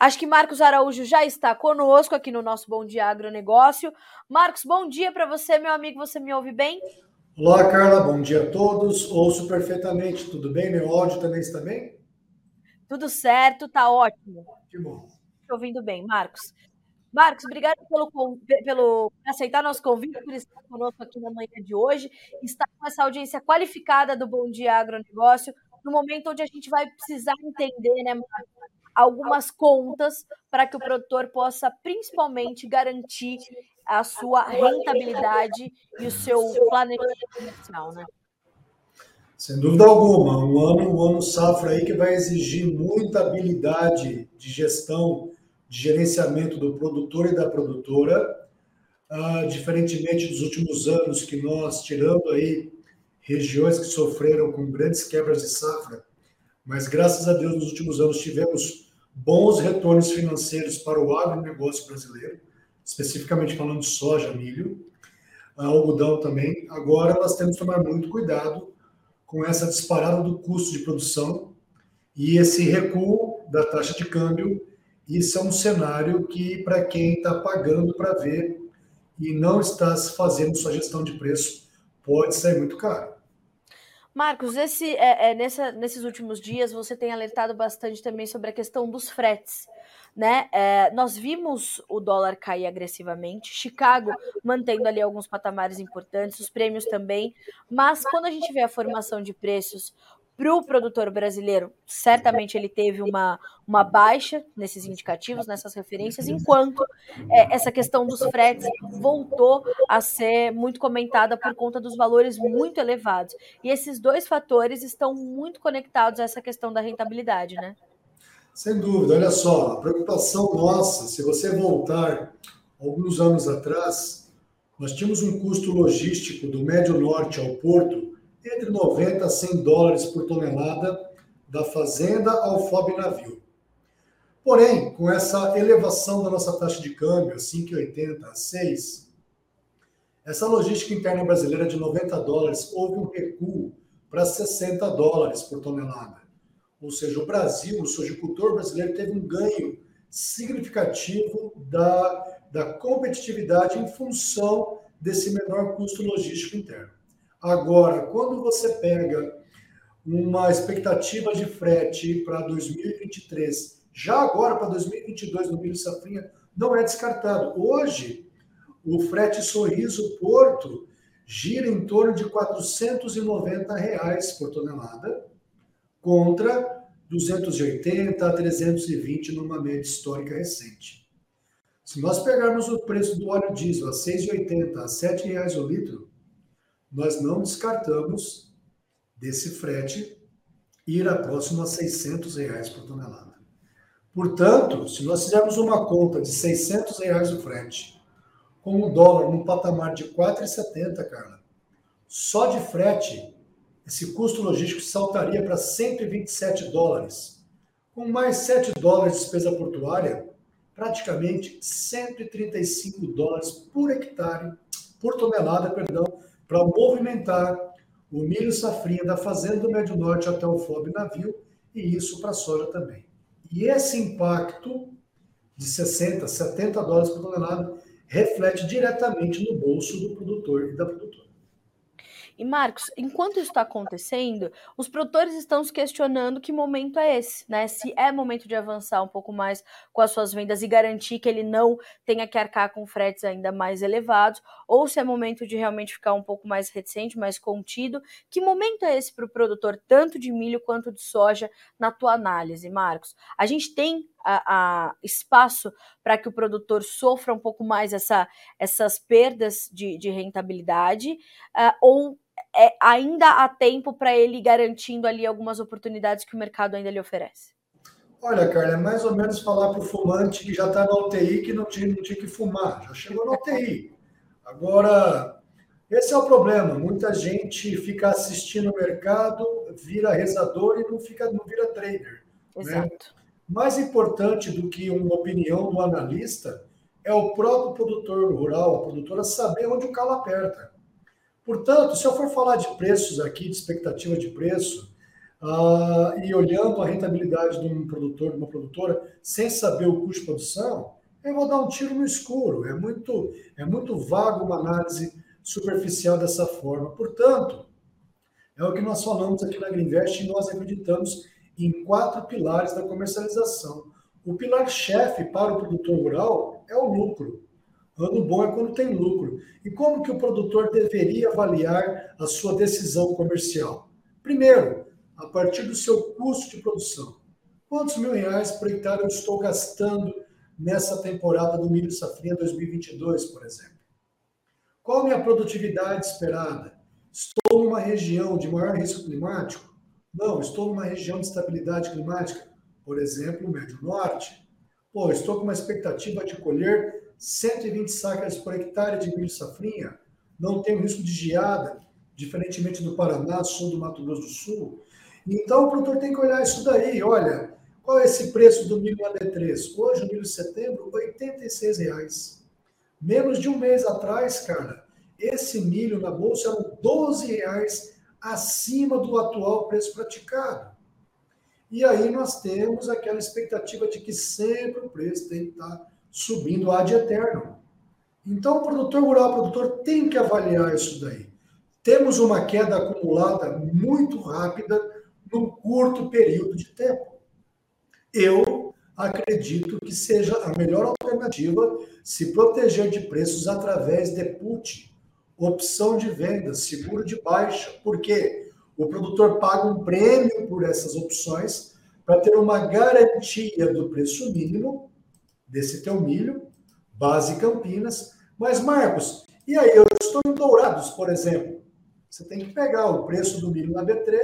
Acho que Marcos Araújo já está conosco aqui no nosso Bom Dia Agronegócio. Marcos, bom dia para você, meu amigo. Você me ouve bem? Olá, Carla. Bom dia a todos. Ouço perfeitamente. Tudo bem? Meu áudio também está bem? Tudo certo, tá ótimo. Que bom. Estou ouvindo bem, Marcos. Marcos, obrigado pelo, pelo aceitar nosso convite, por estar conosco aqui na manhã de hoje, estar com essa audiência qualificada do Bom Dia Agronegócio, no momento onde a gente vai precisar entender, né, Marcos, algumas contas para que o produtor possa principalmente garantir a sua rentabilidade e o seu planejamento comercial, né? Sem dúvida alguma, um ano, um ano safra aí que vai exigir muita habilidade de gestão, de gerenciamento do produtor e da produtora, uh, diferentemente dos últimos anos que nós tirando aí regiões que sofreram com grandes quebras de safra, mas graças a Deus nos últimos anos tivemos bons retornos financeiros para o agronegócio brasileiro, especificamente falando de soja, milho, algodão também. Agora nós temos que tomar muito cuidado com essa disparada do custo de produção e esse recuo da taxa de câmbio. Isso é um cenário que, para quem está pagando para ver e não está fazendo sua gestão de preço, pode sair muito caro. Marcos, esse, é, é, nessa, nesses últimos dias você tem alertado bastante também sobre a questão dos fretes. Né? É, nós vimos o dólar cair agressivamente, Chicago mantendo ali alguns patamares importantes, os prêmios também, mas quando a gente vê a formação de preços, para o produtor brasileiro, certamente ele teve uma, uma baixa nesses indicativos, nessas referências, enquanto é, essa questão dos fretes voltou a ser muito comentada por conta dos valores muito elevados. E esses dois fatores estão muito conectados a essa questão da rentabilidade, né? Sem dúvida, olha só, a preocupação nossa, se você voltar alguns anos atrás, nós tínhamos um custo logístico do Médio Norte ao Porto entre 90 a 100 dólares por tonelada da fazenda ao FOB navio. Porém, com essa elevação da nossa taxa de câmbio, 5,80 a 6, essa logística interna brasileira de 90 dólares houve um recuo para 60 dólares por tonelada. Ou seja, o Brasil, o sojicultor brasileiro, teve um ganho significativo da, da competitividade em função desse menor custo logístico interno. Agora, quando você pega uma expectativa de frete para 2023, já agora para 2022 no milho safrinha, não é descartado. Hoje, o frete Sorriso Porto gira em torno de 490 reais por tonelada, contra 280 a 320 numa média histórica recente. Se nós pegarmos o preço do óleo diesel a 6,80 a 7 reais o litro, nós não descartamos desse frete ir a próximo a 600 reais por tonelada. Portanto, se nós fizermos uma conta de 600 reais o frete, com o dólar no patamar de 4,70, Carla, só de frete, esse custo logístico saltaria para 127 dólares. Com mais 7 dólares de despesa portuária, praticamente 135 dólares por hectare, por tonelada, perdão, para movimentar o milho safrinha da fazenda do Médio Norte até o FOB navio e isso para a soja também. E esse impacto de 60, 70 dólares por tonelada reflete diretamente no bolso do produtor e da produtora. E Marcos, enquanto isso está acontecendo, os produtores estão se questionando que momento é esse, né? Se é momento de avançar um pouco mais com as suas vendas e garantir que ele não tenha que arcar com fretes ainda mais elevados, ou se é momento de realmente ficar um pouco mais reticente, mais contido. Que momento é esse para o produtor, tanto de milho quanto de soja, na tua análise, Marcos? A gente tem a, a espaço para que o produtor sofra um pouco mais essa, essas perdas de, de rentabilidade, uh, ou é, ainda há tempo para ele garantindo ali algumas oportunidades que o mercado ainda lhe oferece? Olha, Carla, é mais ou menos falar para o fumante que já está na UTI que não tinha, não tinha que fumar, já chegou na UTI. Agora, esse é o problema. Muita gente fica assistindo o mercado, vira rezador e não, fica, não vira trader. Né? Exato. Né? Mais importante do que uma opinião do analista é o próprio produtor rural, a produtora, saber onde o calo aperta. Portanto, se eu for falar de preços aqui, de expectativa de preço, ah, e olhando a rentabilidade de um produtor, de uma produtora, sem saber o custo de produção, eu vou dar um tiro no escuro. É muito, é muito vago uma análise superficial dessa forma. Portanto, é o que nós falamos aqui na Greenvest e nós acreditamos em quatro pilares da comercialização. O pilar chefe para o produtor rural é o lucro. Ano bom é quando tem lucro. E como que o produtor deveria avaliar a sua decisão comercial? Primeiro, a partir do seu custo de produção. Quantos mil reais por hectare eu estou gastando nessa temporada do milho safrinha 2022, por exemplo? Qual a minha produtividade esperada? Estou numa região de maior risco climático? Não, estou numa região de estabilidade climática, por exemplo, o Médio Norte. Pô, estou com uma expectativa de colher 120 sacas por hectare de milho safrinha, não tenho risco de geada, diferentemente do Paraná, sul do Mato Grosso do Sul. Então, o produtor tem que olhar isso daí. Olha, qual é esse preço do milho AD3? Hoje, o milho de setembro, R$ 86,00. Menos de um mês atrás, cara, esse milho na bolsa era R$ 12,00 acima do atual preço praticado. E aí nós temos aquela expectativa de que sempre o preço tem que estar subindo ad eterno. Então, o produtor rural, o produtor tem que avaliar isso daí. Temos uma queda acumulada muito rápida num curto período de tempo. Eu acredito que seja a melhor alternativa se proteger de preços através de put, opção de venda, seguro de baixa. Por quê? O produtor paga um prêmio por essas opções para ter uma garantia do preço mínimo desse teu milho, base Campinas. Mas, Marcos, e aí? Eu estou em Dourados, por exemplo. Você tem que pegar o preço do milho na B3,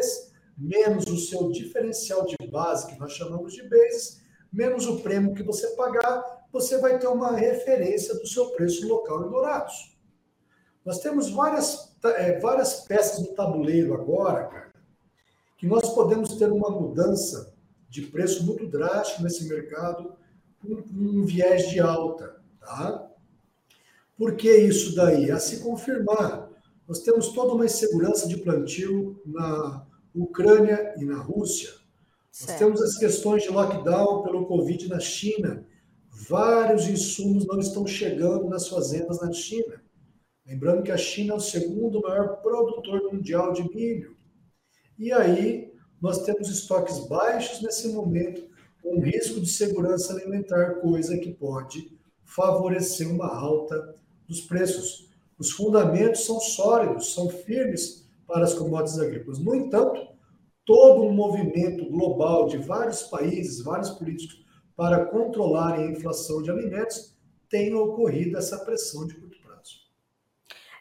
menos o seu diferencial de base, que nós chamamos de bases, menos o prêmio que você pagar, você vai ter uma referência do seu preço local em Dourados. Nós temos várias, é, várias peças no tabuleiro agora, cara, que nós podemos ter uma mudança de preço muito drástica nesse mercado com um viés de alta, tá? Por que isso daí? A se confirmar, nós temos toda uma insegurança de plantio na Ucrânia e na Rússia. Certo. Nós temos as questões de lockdown pelo Covid na China. Vários insumos não estão chegando nas fazendas na China. Lembrando que a China é o segundo maior produtor mundial de milho. E aí nós temos estoques baixos nesse momento, com risco de segurança alimentar, coisa que pode favorecer uma alta dos preços. Os fundamentos são sólidos, são firmes para as commodities agrícolas. No entanto, todo um movimento global de vários países, vários políticos, para controlarem a inflação de alimentos, tem ocorrido essa pressão de curto.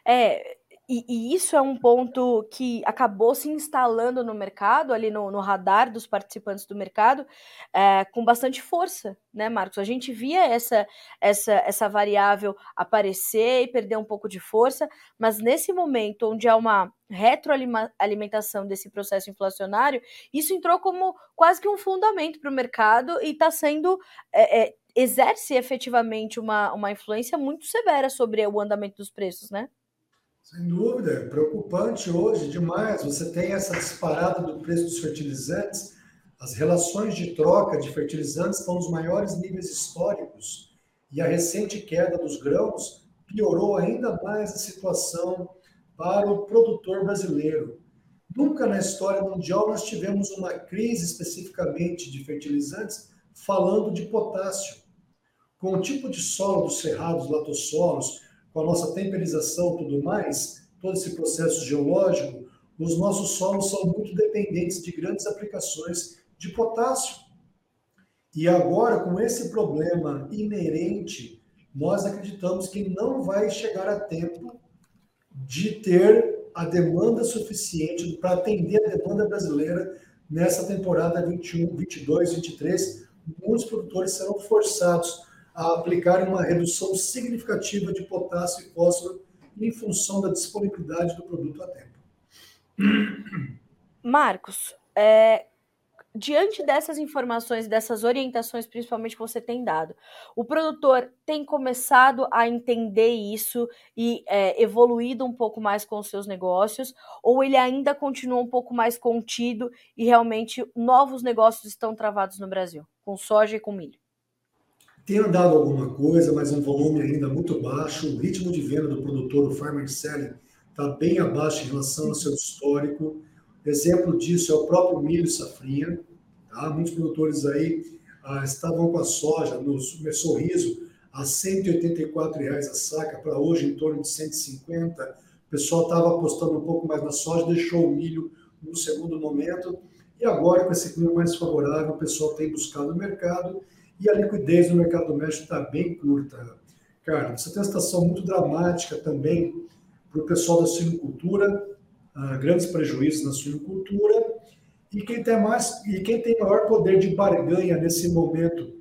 É, e, e, isso é um ponto que acabou se instalando no mercado, ali no, no radar dos participantes do mercado, é, com bastante força, né, Marcos? A gente via essa, essa, essa variável aparecer e perder um pouco de força, mas nesse momento onde há uma retroalimentação desse processo inflacionário, isso entrou como quase que um fundamento para o mercado e está sendo. É, é, exerce efetivamente uma, uma influência muito severa sobre o andamento dos preços, né? Sem dúvida, é preocupante hoje demais. Você tem essa disparada do preço dos fertilizantes, as relações de troca de fertilizantes estão nos maiores níveis históricos e a recente queda dos grãos piorou ainda mais a situação para o produtor brasileiro. Nunca na história mundial nós tivemos uma crise especificamente de fertilizantes falando de potássio. Com o tipo de solo dos cerrados latossolos, com a nossa temperização tudo mais, todo esse processo geológico, os nossos solos são muito dependentes de grandes aplicações de potássio. E agora, com esse problema inerente, nós acreditamos que não vai chegar a tempo de ter a demanda suficiente para atender a demanda brasileira nessa temporada 21, 22, 23. Muitos produtores serão forçados a aplicar uma redução significativa de potássio e fósforo em função da disponibilidade do produto a tempo. Marcos, é, diante dessas informações, dessas orientações, principalmente que você tem dado, o produtor tem começado a entender isso e é, evoluído um pouco mais com os seus negócios, ou ele ainda continua um pouco mais contido e realmente novos negócios estão travados no Brasil, com soja e com milho? Tem andado alguma coisa, mas um volume ainda muito baixo. O ritmo de venda do produtor, o Farmer Selling, está bem abaixo em relação ao seu histórico. Exemplo disso é o próprio milho safrinha. Tá? Muitos produtores aí ah, estavam com a soja no sorriso a 184 reais a saca, para hoje em torno de 150. O pessoal estava apostando um pouco mais na soja, deixou o milho no segundo momento. E agora, com esse clima mais favorável, o pessoal tem buscado o mercado e a liquidez no mercado doméstico está bem curta. Cara, você tem uma situação muito dramática também para o pessoal da suinocultura, uh, grandes prejuízos na suinocultura, e quem tem mais e quem tem maior poder de barganha nesse momento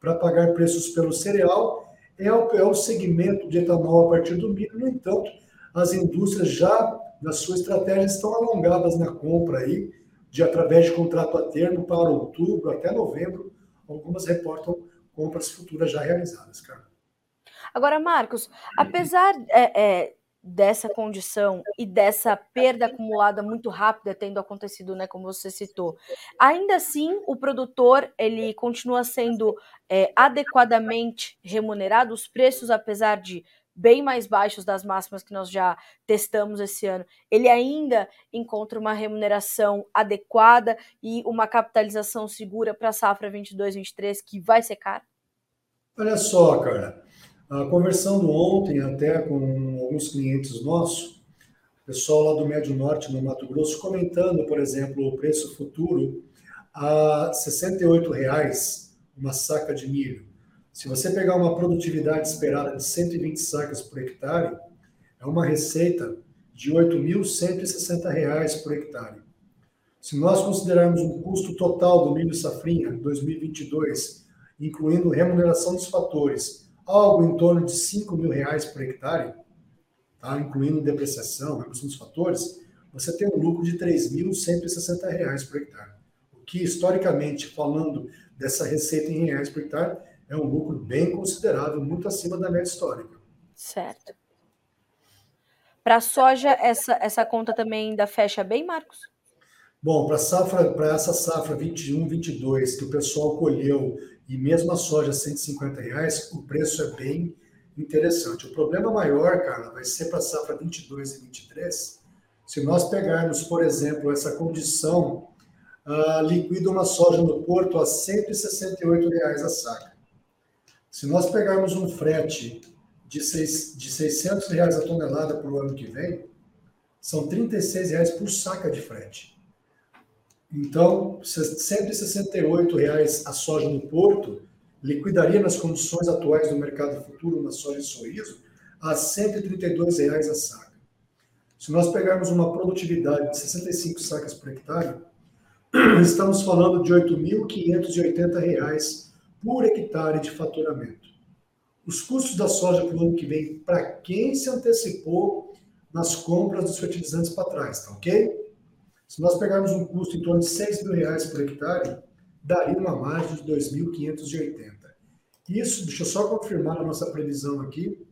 para pagar preços pelo cereal é o, é o segmento de etanol a partir do milho. No entanto, as indústrias já na sua estratégia estão alongadas na compra aí, de através de contrato a termo para outubro até novembro, algumas reportam compras futuras já realizadas, cara. Agora, Marcos, apesar é, é, dessa condição e dessa perda acumulada muito rápida tendo acontecido, né, como você citou, ainda assim o produtor ele continua sendo é, adequadamente remunerado, os preços, apesar de bem mais baixos das máximas que nós já testamos esse ano, ele ainda encontra uma remuneração adequada e uma capitalização segura para a safra 22-23 que vai ser cara? Olha só, cara, conversando ontem até com alguns clientes nossos, pessoal lá do Médio Norte, no Mato Grosso, comentando, por exemplo, o preço futuro a 68 reais uma saca de milho. Se você pegar uma produtividade esperada de 120 sacas por hectare, é uma receita de R$ 8.160 por hectare. Se nós considerarmos um custo total do milho safrinha 2022, incluindo remuneração dos fatores, algo em torno de 5 mil reais por hectare, tá? incluindo depreciação, remuneração dos fatores, você tem um lucro de R$ 3.160 por hectare. O que, historicamente, falando dessa receita em reais por hectare, é um lucro bem considerável, muito acima da média histórica. Certo. Para a soja, essa, essa conta também ainda fecha bem, Marcos? Bom, para safra, para essa safra 21, 22 que o pessoal colheu e mesmo a soja 150 reais, o preço é bem interessante. O problema maior, cara, vai ser para a safra 22 e 23. Se nós pegarmos, por exemplo, essa condição, uh, liquida uma soja no porto a 168 reais a saca. Se nós pegarmos um frete de, seis, de 600 reais a tonelada para o ano que vem, são 36 reais por saca de frete. Então, 168 reais a soja no porto liquidaria nas condições atuais do mercado futuro na soja e sorriso a 132 reais a saca. Se nós pegarmos uma produtividade de 65 sacas por hectare, estamos falando de R$ 8.580 por hectare de faturamento. Os custos da soja para o ano que vem, para quem se antecipou nas compras dos fertilizantes para trás, tá ok? Se nós pegarmos um custo em torno de 6 mil reais por hectare, daria uma margem de 2.580. Isso, deixa eu só confirmar a nossa previsão aqui.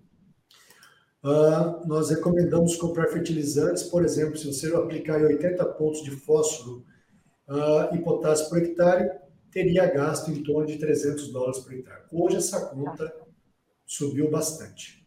Uh, nós recomendamos comprar fertilizantes, por exemplo, se você aplicar 80 pontos de fósforo uh, e potássio por hectare, teria gasto em torno de 300 dólares por hectare. Hoje essa conta subiu bastante.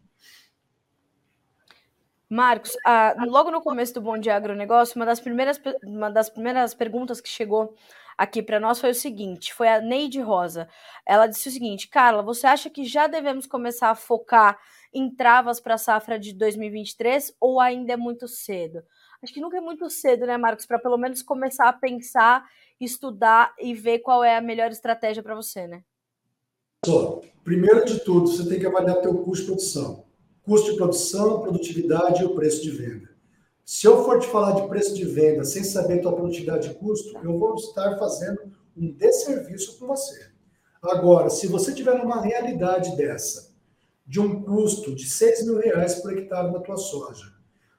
Marcos, ah, logo no começo do Bom Dia Agronegócio, uma das primeiras, uma das primeiras perguntas que chegou aqui para nós foi o seguinte: foi a Neide Rosa. Ela disse o seguinte: Carla, você acha que já devemos começar a focar em travas para a safra de 2023 ou ainda é muito cedo? Acho que nunca é muito cedo, né, Marcos, para pelo menos começar a pensar estudar e ver qual é a melhor estratégia para você, né? Só, primeiro de tudo, você tem que avaliar teu custo de produção. Custo de produção, produtividade e o preço de venda. Se eu for te falar de preço de venda sem saber tua produtividade e custo, eu vou estar fazendo um desserviço com você. Agora, se você tiver uma realidade dessa, de um custo de 6 mil reais por hectare na tua soja,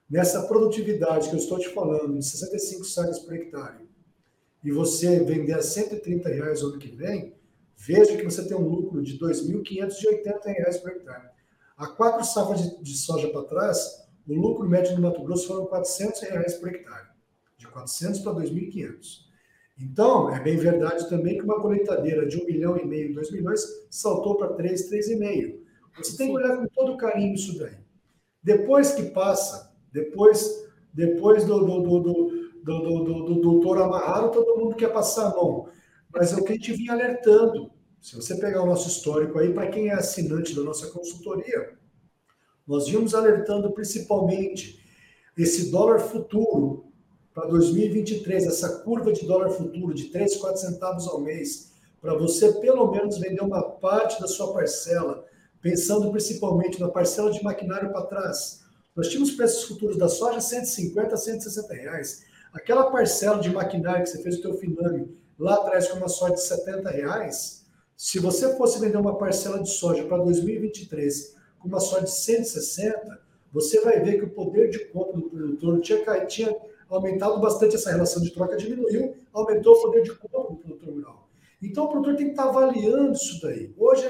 nessa produtividade que eu estou te falando, de 65 sacas por hectare, e você vender a 130 reais no ano que vem, veja que você tem um lucro de 2.580 reais por hectare. Há quatro safras de, de soja para trás, o lucro médio no Mato Grosso foram 400 reais por hectare, de 400 para 2.500. Então, é bem verdade também que uma colheitadeira de 1 milhão e meio, 2 milhões, saltou para 3, 3,5. Você tem que olhar com todo carinho isso daí. Depois que passa, depois, depois do, do, do, do do, do, do, do doutor Amarrado, todo mundo quer passar a mão. Mas é o que a gente vinha alertando. Se você pegar o nosso histórico aí, para quem é assinante da nossa consultoria, nós vimos alertando principalmente esse dólar futuro para 2023, essa curva de dólar futuro de 3, 4 centavos ao mês, para você pelo menos vender uma parte da sua parcela, pensando principalmente na parcela de maquinário para trás. Nós tínhamos preços futuros da soja 150 a 160 reais. Aquela parcela de maquinário que você fez o teu Finame lá atrás com uma soja de 70 reais, se você fosse vender uma parcela de soja para 2023 com uma soja de 160, você vai ver que o poder de compra do produtor tinha, tinha aumentado bastante essa relação de troca, diminuiu, aumentou o poder de compra do produtor rural. Então o produtor tem que estar avaliando isso daí. Hoje,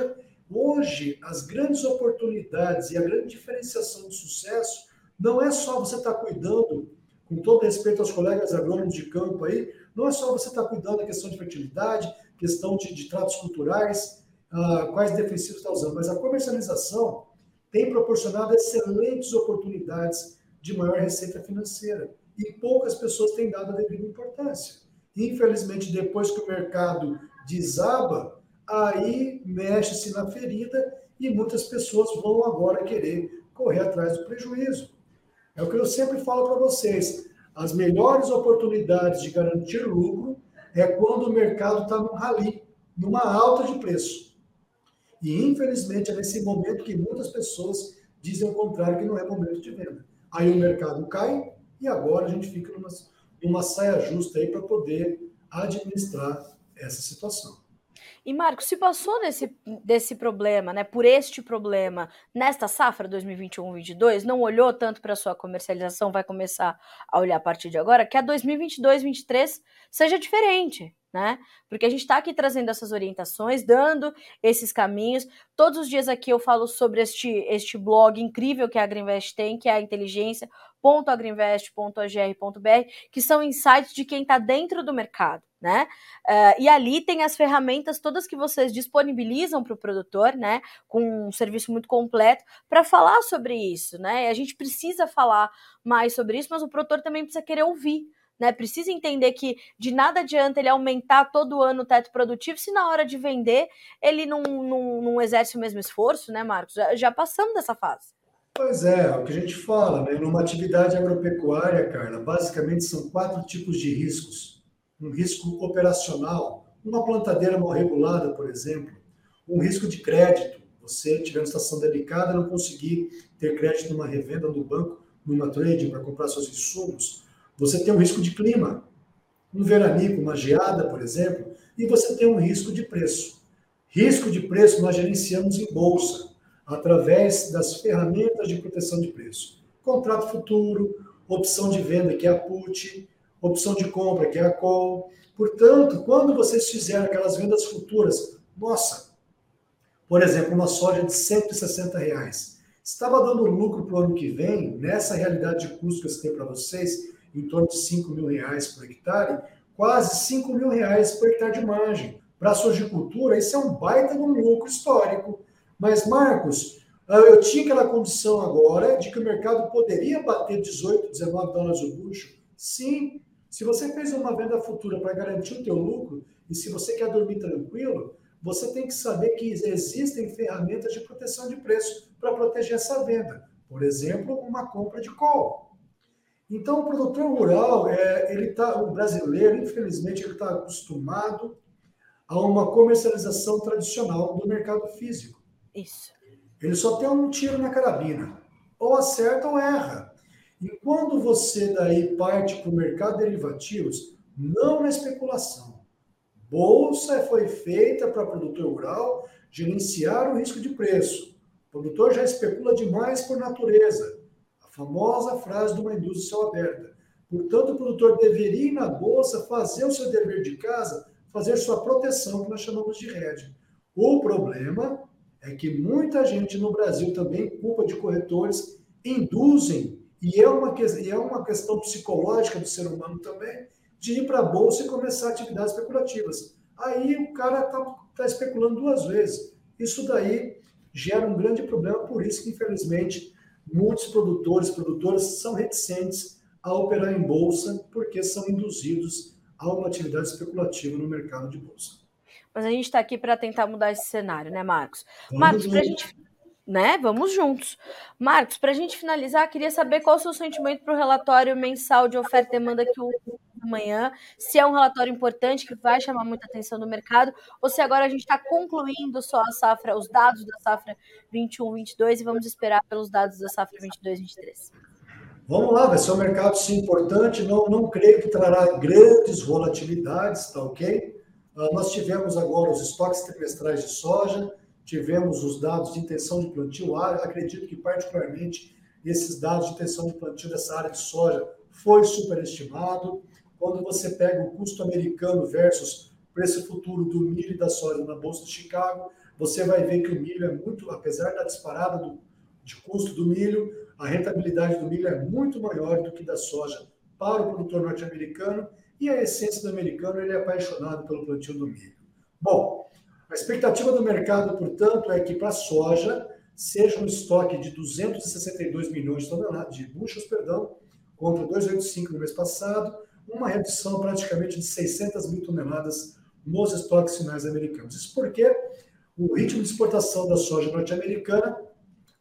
hoje as grandes oportunidades e a grande diferenciação de sucesso não é só você estar cuidando com todo respeito aos colegas agrônomos de campo aí, não é só você estar cuidando da questão de fertilidade, questão de, de tratos culturais, uh, quais defensivos está usando, mas a comercialização tem proporcionado excelentes oportunidades de maior receita financeira e poucas pessoas têm dado a devida importância. Infelizmente, depois que o mercado desaba, aí mexe-se na ferida e muitas pessoas vão agora querer correr atrás do prejuízo. É o que eu sempre falo para vocês. As melhores oportunidades de garantir lucro é quando o mercado está no rally, numa alta de preço. E, infelizmente, é nesse momento que muitas pessoas dizem o contrário, que não é momento de venda. Aí o mercado cai e agora a gente fica numa, numa saia justa aí para poder administrar essa situação. E Marcos, se passou desse, desse problema, né, por este problema, nesta safra 2021-22, não olhou tanto para a sua comercialização, vai começar a olhar a partir de agora, que a 2022-23 seja diferente, né? Porque a gente está aqui trazendo essas orientações, dando esses caminhos. Todos os dias aqui eu falo sobre este, este blog incrível que a Agriinvest tem, que é a inteligência.agriinvest.agr.br, que são insights de quem está dentro do mercado né? Uh, e ali tem as ferramentas todas que vocês disponibilizam para o produtor, né? Com um serviço muito completo para falar sobre isso, né? E a gente precisa falar mais sobre isso, mas o produtor também precisa querer ouvir. Né, precisa entender que de nada adianta ele aumentar todo ano o teto produtivo se na hora de vender ele não, não, não exerce o mesmo esforço, né, Marcos? Já, já passamos dessa fase. Pois é, é o que a gente fala, né? Numa atividade agropecuária, Carla, basicamente são quatro tipos de riscos um risco operacional, uma plantadeira mal regulada, por exemplo, um risco de crédito, você tiver uma situação delicada, não conseguir ter crédito numa revenda no banco, numa trading para comprar seus insumos, você tem um risco de clima, um veranico, uma geada, por exemplo, e você tem um risco de preço. Risco de preço nós gerenciamos em bolsa, através das ferramentas de proteção de preço. Contrato futuro, opção de venda, que é a put, opção de compra, que é a call. Portanto, quando vocês fizerem aquelas vendas futuras, nossa, por exemplo, uma soja de 160 reais, estava dando lucro para o ano que vem, nessa realidade de custo que eu citei para vocês, em torno de 5 mil reais por hectare, quase 5 mil reais por hectare de margem. Para a sojicultura, isso é um baita de um lucro histórico. Mas, Marcos, ah, eu tinha aquela condição agora de que o mercado poderia bater 18, 19 dólares o bucho. Sim, se você fez uma venda futura para garantir o teu lucro, e se você quer dormir tranquilo, você tem que saber que existem ferramentas de proteção de preço para proteger essa venda. Por exemplo, uma compra de call. Então, o produtor rural, é, ele tá, o brasileiro, infelizmente, ele está acostumado a uma comercialização tradicional do mercado físico. Isso. Ele só tem um tiro na carabina. Ou acerta ou erra. E quando você daí parte para o mercado de derivativos, não na especulação. Bolsa foi feita para produtor rural gerenciar o risco de preço. O produtor já especula demais por natureza. Famosa frase de uma indústria aberta. Portanto, o produtor deveria ir na bolsa, fazer o seu dever de casa, fazer sua proteção, que nós chamamos de hedge. O problema é que muita gente no Brasil também, culpa de corretores, induzem, e é uma, e é uma questão psicológica do ser humano também, de ir para a bolsa e começar atividades especulativas. Aí o cara está tá especulando duas vezes. Isso daí gera um grande problema, por isso que, infelizmente, muitos produtores, produtoras são reticentes a operar em bolsa, porque são induzidos a uma atividade especulativa no mercado de bolsa. Mas a gente está aqui para tentar mudar esse cenário, né, Marcos? Vamos Marcos, para a gente. Né? Vamos juntos. Marcos, para a gente finalizar, queria saber qual o seu sentimento para o relatório mensal de oferta e demanda que o amanhã, se é um relatório importante que vai chamar muita atenção do mercado, ou se agora a gente está concluindo só a safra, os dados da safra 21-22 e vamos esperar pelos dados da safra 22-23. Vamos lá, vai ser um mercado sim importante, não, não creio que trará grandes volatilidades, tá ok? Uh, nós tivemos agora os estoques trimestrais de soja, tivemos os dados de intenção de plantio, ah, acredito que particularmente esses dados de intenção de plantio dessa área de soja foi superestimado. Quando você pega o custo americano versus preço futuro do milho e da soja na Bolsa de Chicago, você vai ver que o milho é muito, apesar da disparada do, de custo do milho, a rentabilidade do milho é muito maior do que da soja para o produtor norte-americano e a essência do americano ele é apaixonado pelo plantio do milho. Bom, a expectativa do mercado, portanto, é que para a soja seja um estoque de 262 milhões de toneladas de buchas, perdão, contra 285 no mês passado, uma redução praticamente de 600 mil toneladas nos estoques finais americanos. Isso porque o ritmo de exportação da soja norte-americana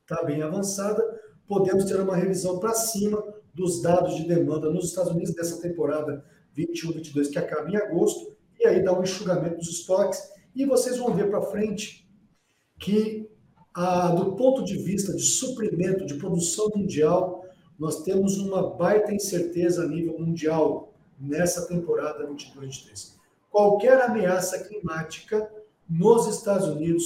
está bem avançada, podemos ter uma revisão para cima dos dados de demanda nos Estados Unidos dessa temporada 21-22 que acaba em agosto, e aí dá um enxugamento dos estoques, e vocês vão ver para frente que, ah, do ponto de vista de suprimento, de produção mundial, nós temos uma baita incerteza a nível mundial nessa temporada 22-23. Qualquer ameaça climática nos Estados Unidos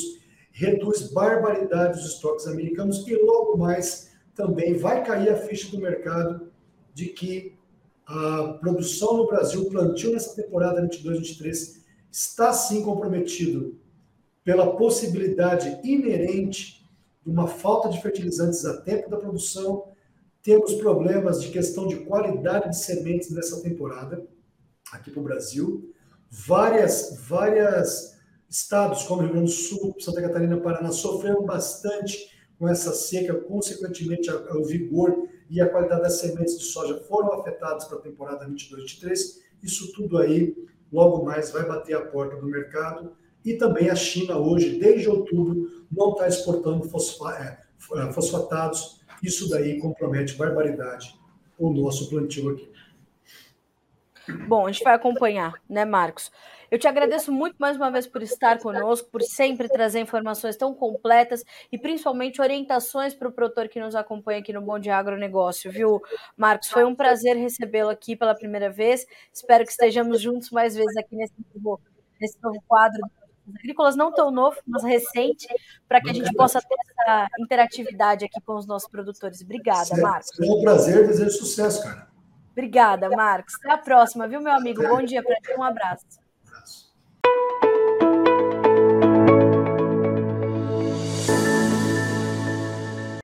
reduz barbaridade os estoques americanos e logo mais também vai cair a ficha do mercado de que a produção no Brasil, plantio nessa temporada 22-23 está sim comprometido pela possibilidade inerente de uma falta de fertilizantes a tempo da produção temos problemas de questão de qualidade de sementes nessa temporada, aqui para o Brasil. Várias, várias estados, como Rio Grande do Sul, Santa Catarina, Paraná, sofreram bastante com essa seca, consequentemente, o vigor e a qualidade das sementes de soja foram afetados para a temporada 22-23. Isso tudo aí, logo mais, vai bater a porta do mercado. E também a China, hoje, desde outubro, não está exportando é, fosfatados isso daí compromete barbaridade o nosso plantio aqui. Bom, a gente vai acompanhar, né, Marcos? Eu te agradeço muito mais uma vez por estar conosco, por sempre trazer informações tão completas e principalmente orientações para o produtor que nos acompanha aqui no Bom de Agronegócio, viu, Marcos? Foi um prazer recebê-lo aqui pela primeira vez. Espero que estejamos juntos mais vezes aqui nesse novo, nesse novo quadro agrícolas, não tão novo, mas recente, para que a gente possa ter essa interatividade aqui com os nossos produtores. Obrigada, Marcos. É um prazer, desejo sucesso, cara. Obrigada, Marcos. Até a próxima, viu, meu amigo? Bom dia para ti, um abraço.